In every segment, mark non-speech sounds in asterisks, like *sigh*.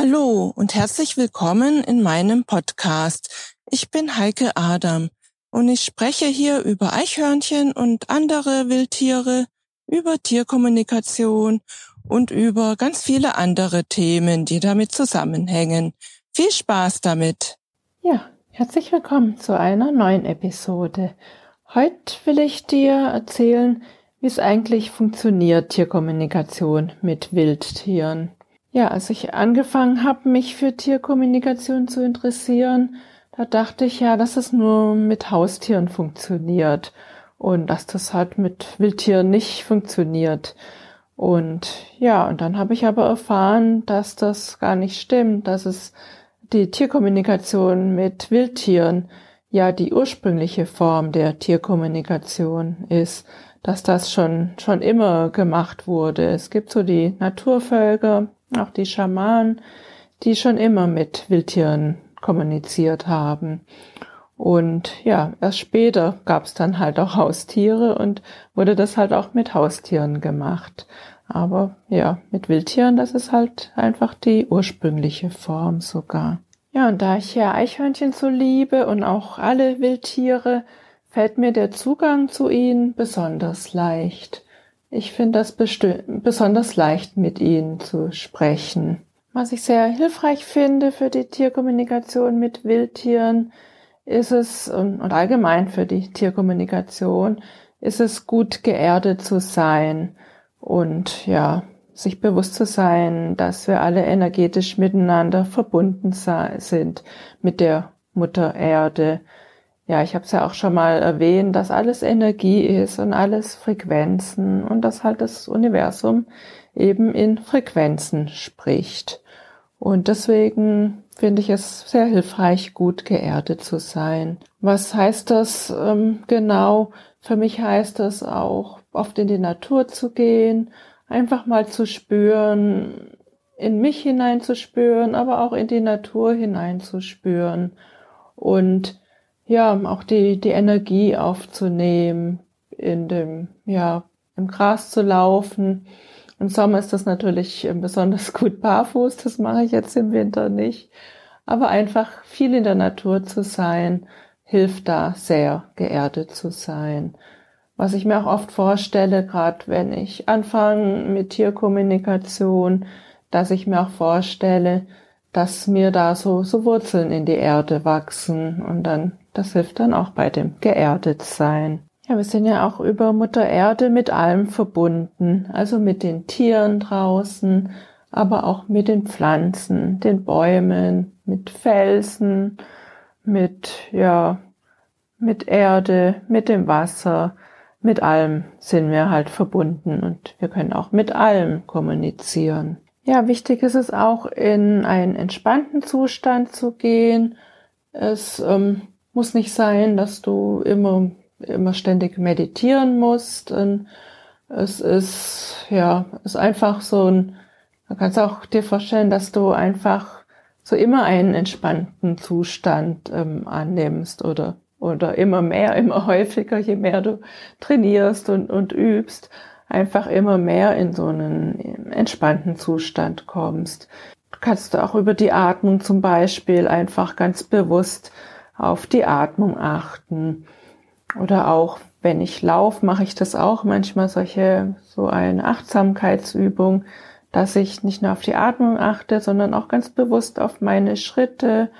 Hallo und herzlich willkommen in meinem Podcast. Ich bin Heike Adam und ich spreche hier über Eichhörnchen und andere Wildtiere, über Tierkommunikation und über ganz viele andere Themen, die damit zusammenhängen. Viel Spaß damit! Ja, herzlich willkommen zu einer neuen Episode. Heute will ich dir erzählen, wie es eigentlich funktioniert, Tierkommunikation mit Wildtieren. Ja, als ich angefangen habe, mich für Tierkommunikation zu interessieren, da dachte ich ja, dass es nur mit Haustieren funktioniert und dass das halt mit Wildtieren nicht funktioniert. Und ja, und dann habe ich aber erfahren, dass das gar nicht stimmt, dass es die Tierkommunikation mit Wildtieren ja die ursprüngliche Form der Tierkommunikation ist, dass das schon, schon immer gemacht wurde. Es gibt so die Naturvölker, auch die Schamanen, die schon immer mit Wildtieren kommuniziert haben. Und ja, erst später gab es dann halt auch Haustiere und wurde das halt auch mit Haustieren gemacht. Aber ja, mit Wildtieren, das ist halt einfach die ursprüngliche Form sogar. Ja, und da ich ja Eichhörnchen so liebe und auch alle Wildtiere, fällt mir der Zugang zu ihnen besonders leicht. Ich finde das besonders leicht, mit ihnen zu sprechen. Was ich sehr hilfreich finde für die Tierkommunikation mit Wildtieren, ist es, und allgemein für die Tierkommunikation, ist es gut geerdet zu sein und ja, sich bewusst zu sein, dass wir alle energetisch miteinander verbunden sind mit der Mutter Erde, ja, ich habe es ja auch schon mal erwähnt, dass alles Energie ist und alles Frequenzen und dass halt das Universum eben in Frequenzen spricht. Und deswegen finde ich es sehr hilfreich, gut geerdet zu sein. Was heißt das ähm, genau? Für mich heißt das auch, oft in die Natur zu gehen, einfach mal zu spüren, in mich hineinzuspüren, aber auch in die Natur hineinzuspüren und ja, auch die, die Energie aufzunehmen, in dem, ja, im Gras zu laufen. Im Sommer ist das natürlich ähm, besonders *laughs* gut barfuß, das mache ich jetzt im Winter nicht. Aber einfach viel in der Natur zu sein, hilft da sehr, geerdet zu sein. Was ich mir auch oft vorstelle, gerade wenn ich anfange mit Tierkommunikation, dass ich mir auch vorstelle, dass mir da so, so Wurzeln in die Erde wachsen und dann das hilft dann auch bei dem Geerdetsein. Ja, wir sind ja auch über Mutter Erde mit allem verbunden, also mit den Tieren draußen, aber auch mit den Pflanzen, den Bäumen, mit Felsen, mit, ja, mit Erde, mit dem Wasser, mit allem sind wir halt verbunden und wir können auch mit allem kommunizieren. Ja, wichtig ist es auch, in einen entspannten Zustand zu gehen. Es ähm, muss nicht sein, dass du immer, immer ständig meditieren musst. Und es ist, ja, ist einfach so ein, du kannst auch dir vorstellen, dass du einfach so immer einen entspannten Zustand ähm, annimmst oder, oder immer mehr, *laughs* immer häufiger, je mehr du trainierst und, und übst, einfach immer mehr in so einen entspannten Zustand kommst. Du kannst auch über die Atmung zum Beispiel einfach ganz bewusst auf die Atmung achten. Oder auch, wenn ich laufe, mache ich das auch manchmal solche, so eine Achtsamkeitsübung, dass ich nicht nur auf die Atmung achte, sondern auch ganz bewusst auf meine Schritte.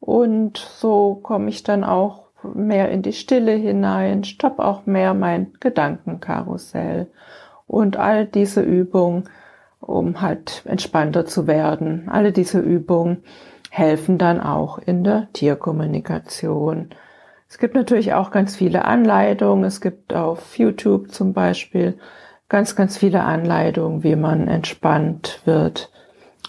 Und so komme ich dann auch mehr in die Stille hinein, stopp auch mehr mein Gedankenkarussell. Und all diese Übungen, um halt entspannter zu werden, alle diese Übungen helfen dann auch in der Tierkommunikation. Es gibt natürlich auch ganz viele Anleitungen. Es gibt auf YouTube zum Beispiel ganz, ganz viele Anleitungen, wie man entspannt wird.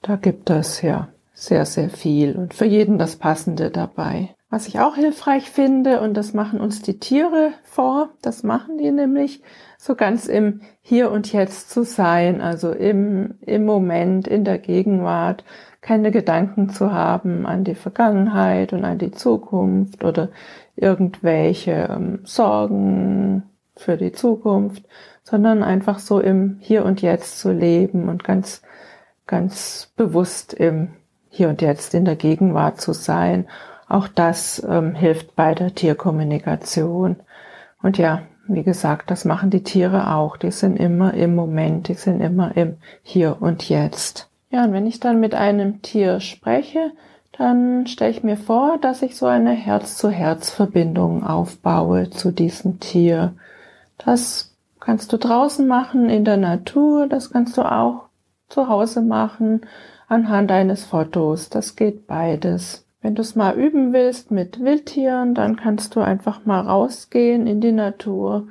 Da gibt es ja sehr, sehr viel und für jeden das Passende dabei. Was ich auch hilfreich finde, und das machen uns die Tiere vor, das machen die nämlich so ganz im Hier und Jetzt zu sein, also im, im Moment, in der Gegenwart, keine Gedanken zu haben an die Vergangenheit und an die Zukunft oder irgendwelche ähm, Sorgen für die Zukunft, sondern einfach so im Hier und Jetzt zu leben und ganz, ganz bewusst im hier und jetzt in der Gegenwart zu sein. Auch das ähm, hilft bei der Tierkommunikation. Und ja, wie gesagt, das machen die Tiere auch. Die sind immer im Moment, die sind immer im Hier und Jetzt. Ja, und wenn ich dann mit einem Tier spreche, dann stelle ich mir vor, dass ich so eine Herz-zu-Herz-Verbindung aufbaue zu diesem Tier. Das kannst du draußen machen in der Natur, das kannst du auch zu Hause machen anhand eines Fotos. Das geht beides. Wenn du es mal üben willst mit Wildtieren, dann kannst du einfach mal rausgehen in die Natur.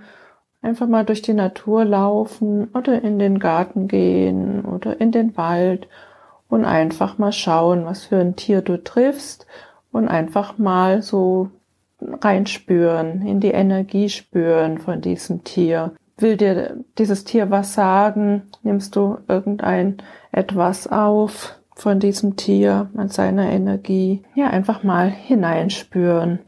Einfach mal durch die Natur laufen oder in den Garten gehen oder in den Wald und einfach mal schauen, was für ein Tier du triffst und einfach mal so reinspüren, in die Energie spüren von diesem Tier. Will dir dieses Tier was sagen? Nimmst du irgendein etwas auf von diesem Tier, an seiner Energie? Ja, einfach mal hineinspüren.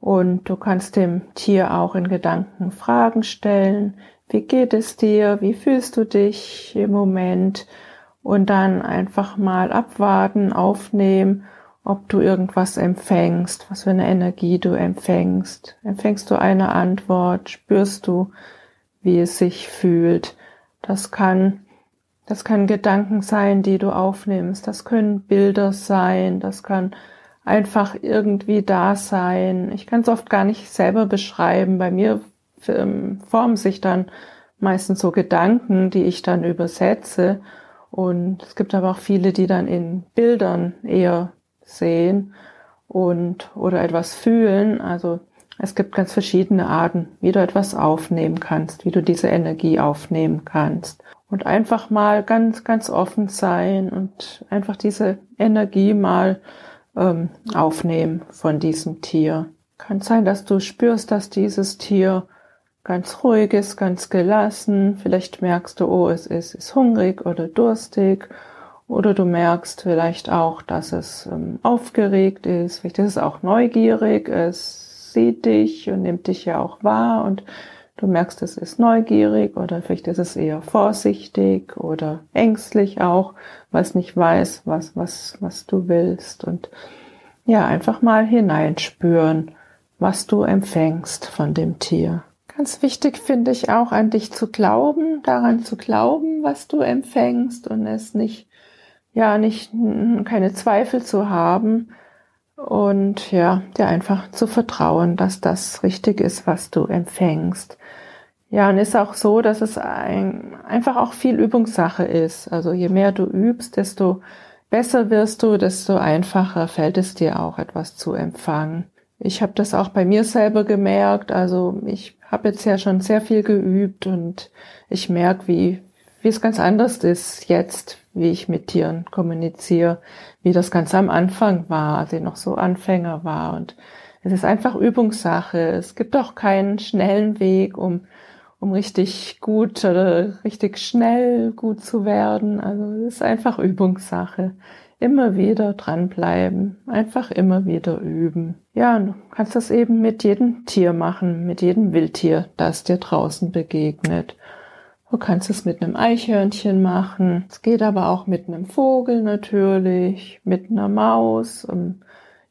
Und du kannst dem Tier auch in Gedanken Fragen stellen. Wie geht es dir? Wie fühlst du dich im Moment? und dann einfach mal abwarten, aufnehmen, ob du irgendwas empfängst, was für eine Energie du empfängst. Empfängst du eine Antwort, spürst du, wie es sich fühlt. Das kann, das kann Gedanken sein, die du aufnimmst. Das können Bilder sein. Das kann einfach irgendwie da sein. Ich kann es oft gar nicht selber beschreiben. Bei mir ähm, formen sich dann meistens so Gedanken, die ich dann übersetze und es gibt aber auch viele, die dann in Bildern eher sehen und oder etwas fühlen. Also es gibt ganz verschiedene Arten, wie du etwas aufnehmen kannst, wie du diese Energie aufnehmen kannst. Und einfach mal ganz, ganz offen sein und einfach diese Energie mal ähm, aufnehmen von diesem Tier. Kann sein, dass du spürst, dass dieses Tier ganz ruhig ist, ganz gelassen. Vielleicht merkst du, oh, es ist, ist hungrig oder durstig. Oder du merkst vielleicht auch, dass es ähm, aufgeregt ist. Vielleicht ist es auch neugierig. Es sieht dich und nimmt dich ja auch wahr und du merkst, es ist neugierig oder vielleicht ist es eher vorsichtig oder ängstlich auch, weil es nicht weiß, was, was, was du willst. Und ja, einfach mal hineinspüren, was du empfängst von dem Tier. Ganz wichtig finde ich auch an dich zu glauben, daran zu glauben, was du empfängst und es nicht, ja, nicht, keine Zweifel zu haben und ja, dir einfach zu vertrauen, dass das richtig ist, was du empfängst. Ja, und ist auch so, dass es ein, einfach auch viel Übungssache ist. Also je mehr du übst, desto besser wirst du, desto einfacher fällt es dir auch etwas zu empfangen. Ich habe das auch bei mir selber gemerkt. Also ich habe jetzt ja schon sehr viel geübt und ich merke, wie, wie es ganz anders ist jetzt, wie ich mit Tieren kommuniziere, wie das ganz am Anfang war, als ich noch so Anfänger war. Und es ist einfach Übungssache. Es gibt auch keinen schnellen Weg, um, um richtig gut oder richtig schnell gut zu werden. Also es ist einfach Übungssache immer wieder dranbleiben, einfach immer wieder üben. Ja, du kannst das eben mit jedem Tier machen, mit jedem Wildtier, das dir draußen begegnet. Du kannst es mit einem Eichhörnchen machen. Es geht aber auch mit einem Vogel natürlich, mit einer Maus, um,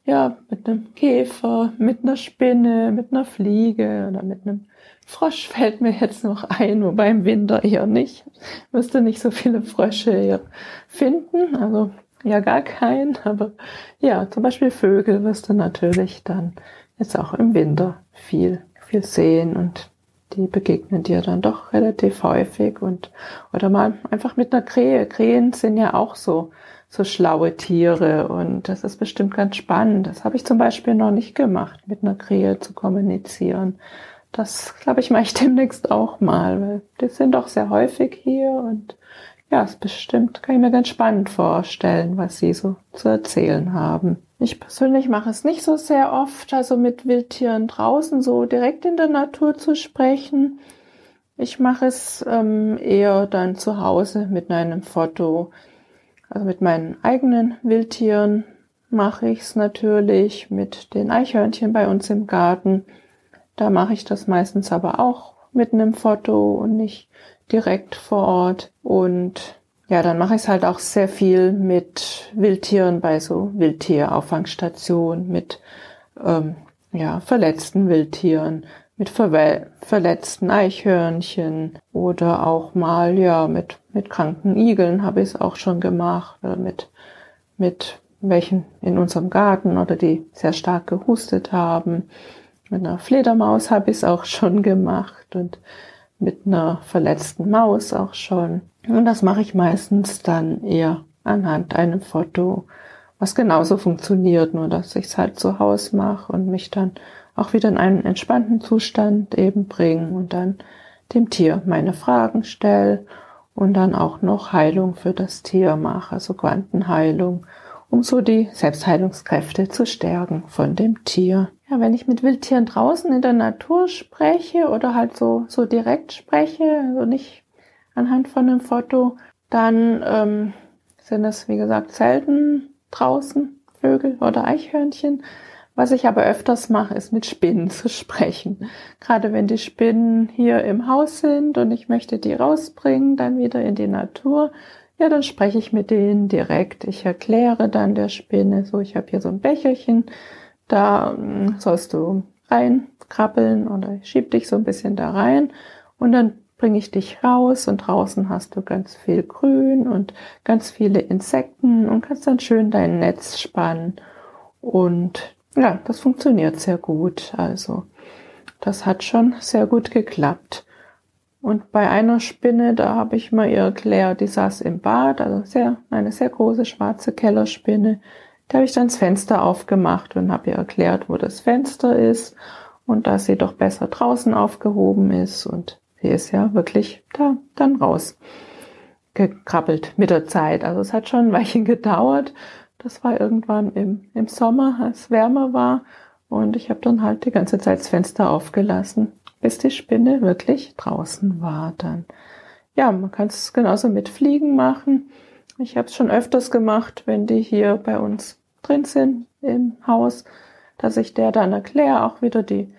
ja, mit einem Käfer, mit einer Spinne, mit einer Fliege oder mit einem Frosch fällt mir jetzt noch ein, wobei im Winter eher nicht. Müsste nicht so viele Frösche hier finden. Also ja gar keinen, aber ja, zum Beispiel Vögel wirst du natürlich dann jetzt auch im Winter viel, viel sehen und die begegnen dir dann doch relativ häufig und oder mal einfach mit einer Krähe. Krähen sind ja auch so so schlaue Tiere und das ist bestimmt ganz spannend. Das habe ich zum Beispiel noch nicht gemacht, mit einer Krähe zu kommunizieren. Das glaube ich mache ich *laughs* demnächst auch mal, weil die sind doch sehr häufig hier und ja, ist bestimmt, kann ich mir ganz spannend vorstellen, was Sie so zu erzählen haben. Ich persönlich mache es nicht so sehr oft, also mit Wildtieren draußen so direkt in der Natur zu sprechen. Ich mache es ähm, eher dann zu Hause mit einem Foto. Also mit meinen eigenen Wildtieren mache ich es natürlich, mit den Eichhörnchen bei uns im Garten. Da mache ich das meistens aber auch mit einem Foto und nicht direkt vor Ort. Und ja, dann mache ich es halt auch sehr viel mit Wildtieren bei so Wildtierauffangsstationen, mit ähm, ja, verletzten Wildtieren, mit ver verletzten Eichhörnchen oder auch mal ja mit mit kranken Igeln habe ich es auch schon gemacht oder mit mit welchen in unserem Garten oder die sehr stark gehustet haben. Mit einer Fledermaus habe ich es auch schon gemacht und mit einer verletzten Maus auch schon. Und das mache ich meistens dann eher anhand einem Foto, was genauso funktioniert, nur dass ich es halt zu Hause mache und mich dann auch wieder in einen entspannten Zustand eben bringe und dann dem Tier meine Fragen stelle und dann auch noch Heilung für das Tier mache, also Quantenheilung, um so die Selbstheilungskräfte zu stärken von dem Tier. Ja, wenn ich mit Wildtieren draußen in der Natur spreche oder halt so, so direkt spreche, also nicht anhand von einem Foto, dann ähm, sind es, wie gesagt, selten draußen Vögel oder Eichhörnchen. Was ich aber öfters mache, ist mit Spinnen zu sprechen. Gerade wenn die Spinnen hier im Haus sind und ich möchte die rausbringen, dann wieder in die Natur, ja, dann spreche ich mit denen direkt. Ich erkläre dann der Spinne, so, ich habe hier so ein Becherchen, da hm, sollst du reinkrabbeln oder ich schieb dich so ein bisschen da rein und dann bringe ich dich raus und draußen hast du ganz viel Grün und ganz viele Insekten und kannst dann schön dein Netz spannen. Und ja, das funktioniert sehr gut. Also das hat schon sehr gut geklappt. Und bei einer Spinne, da habe ich mal ihr erklärt, die saß im Bad, also sehr, eine sehr große schwarze Kellerspinne. Da habe ich dann das Fenster aufgemacht und habe ihr erklärt, wo das Fenster ist und dass sie doch besser draußen aufgehoben ist. Und sie ist ja wirklich da dann raus gekrabbelt mit der Zeit. Also es hat schon ein Weilchen gedauert. Das war irgendwann im, im Sommer, als es wärmer war. Und ich habe dann halt die ganze Zeit das Fenster aufgelassen, bis die Spinne wirklich draußen war dann. Ja, man kann es genauso mit Fliegen machen. Ich habe es schon öfters gemacht, wenn die hier bei uns drin sind im Haus, dass ich der dann erkläre, auch wieder die,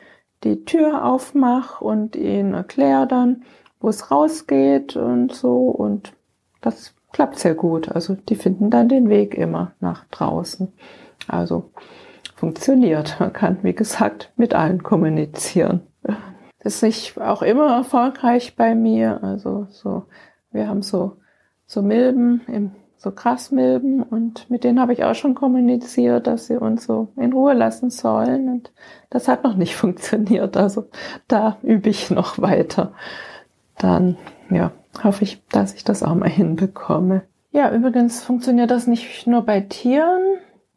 die Tür aufmache und ihnen erkläre dann, wo es rausgeht und so. Und das klappt sehr gut. Also die finden dann den Weg immer nach draußen. Also funktioniert. Man kann, wie gesagt, mit allen kommunizieren. Das ist nicht auch immer erfolgreich bei mir. Also so, wir haben so, so Milben im so Grasmilben und mit denen habe ich auch schon kommuniziert, dass sie uns so in Ruhe lassen sollen und das hat noch nicht *laughs* funktioniert. Also da übe ich noch weiter. Dann, ja, hoffe ich, dass ich das auch mal hinbekomme. Ja, übrigens funktioniert das nicht nur bei Tieren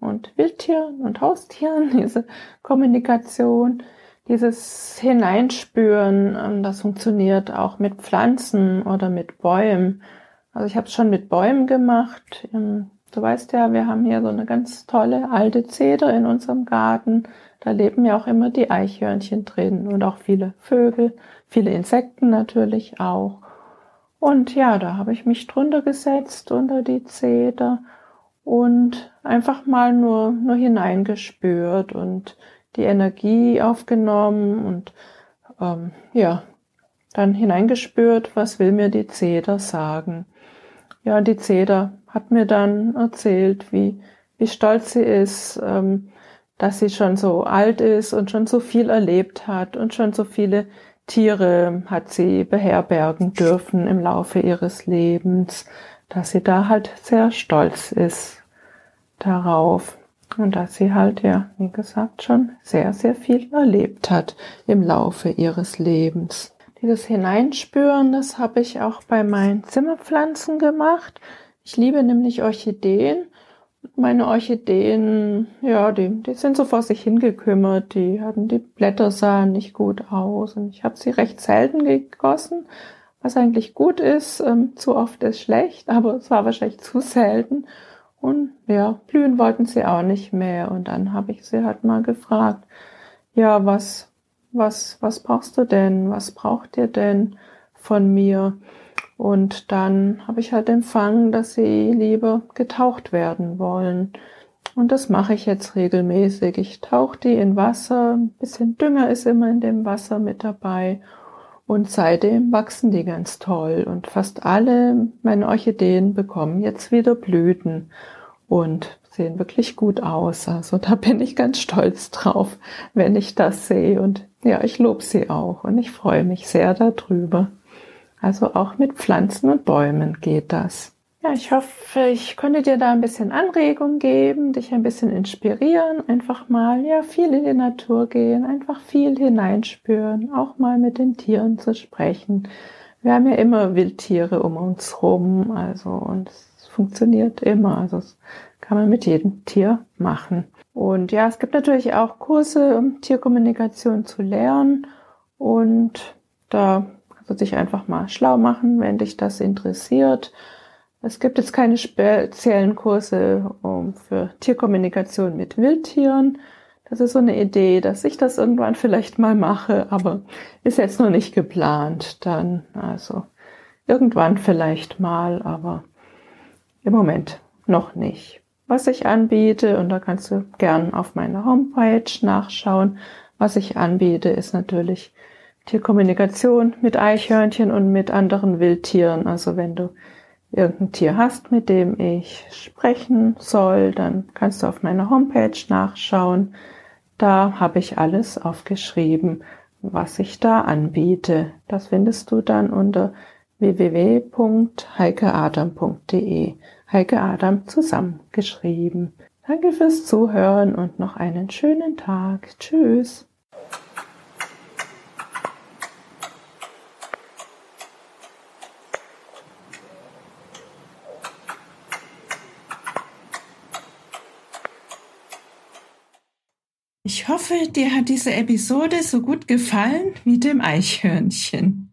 und Wildtieren und Haustieren, *laughs* diese Kommunikation, dieses Hineinspüren, ähm, das funktioniert auch mit Pflanzen oder mit Bäumen. Also ich habe es schon mit Bäumen gemacht. Ähm, du weißt ja, wir haben hier so eine ganz tolle alte Zeder in unserem Garten. Da leben ja auch immer die Eichhörnchen drin und auch viele Vögel, viele Insekten natürlich auch. Und ja, da habe ich mich drunter gesetzt unter die Zeder und einfach mal nur, nur hineingespürt und die Energie aufgenommen und ähm, ja, dann hineingespürt, was will mir die Zeder sagen. Ja, die Zeder hat mir dann erzählt, wie, wie stolz sie ist, ähm, dass sie schon so alt ist und schon so viel erlebt hat und schon so viele Tiere hat sie beherbergen dürfen im Laufe ihres Lebens, dass sie da halt sehr stolz ist darauf und dass sie halt ja, wie gesagt, schon sehr, sehr viel erlebt hat im Laufe ihres Lebens. Dieses Hineinspüren, das habe ich auch bei meinen Zimmerpflanzen gemacht. Ich liebe nämlich Orchideen. Meine Orchideen, ja, die, die sind so vor sich hingekümmert. Die hatten die Blätter sahen nicht gut aus und ich habe sie recht selten gegossen, was eigentlich gut ist. Ähm, zu oft ist schlecht, aber es war wahrscheinlich zu selten. Und ja, blühen wollten sie auch nicht mehr. Und dann habe ich sie halt mal gefragt, ja, was, was, was brauchst du denn? Was braucht ihr denn von mir? Und dann habe ich halt empfangen, dass sie lieber getaucht werden wollen. Und das mache ich jetzt regelmäßig. Ich tauche die in Wasser. Ein bisschen Dünger ist immer in dem Wasser mit dabei. Und seitdem wachsen die ganz toll und fast alle meine Orchideen bekommen jetzt wieder Blüten und sehen wirklich gut aus. Also da bin ich ganz stolz drauf, wenn ich das sehe und ja, ich lobe sie auch und ich freue mich sehr darüber. Also auch mit Pflanzen und Bäumen geht das. Ja, ich hoffe, ich konnte dir da ein bisschen Anregung geben, dich ein bisschen inspirieren, einfach mal, ja, viel in die Natur gehen, einfach viel hineinspüren, auch mal mit den Tieren zu sprechen. Wir haben ja immer Wildtiere um uns rum, also, und funktioniert immer, also, das kann man mit jedem Tier machen. Und ja, es gibt natürlich auch Kurse, um Tierkommunikation zu lernen und da kannst du dich einfach mal schlau machen, wenn dich das interessiert. Es gibt jetzt keine speziellen Kurse um, für Tierkommunikation mit Wildtieren. Das ist so eine Idee, dass ich das irgendwann vielleicht mal mache, aber ist jetzt noch nicht geplant. Dann, also irgendwann vielleicht mal, aber im Moment noch nicht. Was ich anbiete, und da kannst du gern auf meiner Homepage nachschauen, was ich anbiete, ist natürlich Tierkommunikation mit Eichhörnchen und mit anderen Wildtieren. Also wenn du irgendein Tier hast, mit dem ich sprechen soll, dann kannst du auf meiner Homepage nachschauen. Da habe ich alles aufgeschrieben, was ich da anbiete. Das findest du dann unter www.heikeadam.de. Heike Adam zusammengeschrieben. Danke fürs Zuhören und noch einen schönen Tag. Tschüss. Ich hoffe, dir hat diese Episode so gut gefallen wie dem Eichhörnchen.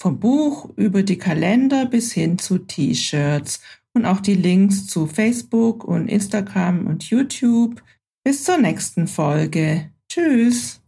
vom Buch über die Kalender bis hin zu T-Shirts und auch die Links zu Facebook und Instagram und YouTube. Bis zur nächsten Folge. Tschüss.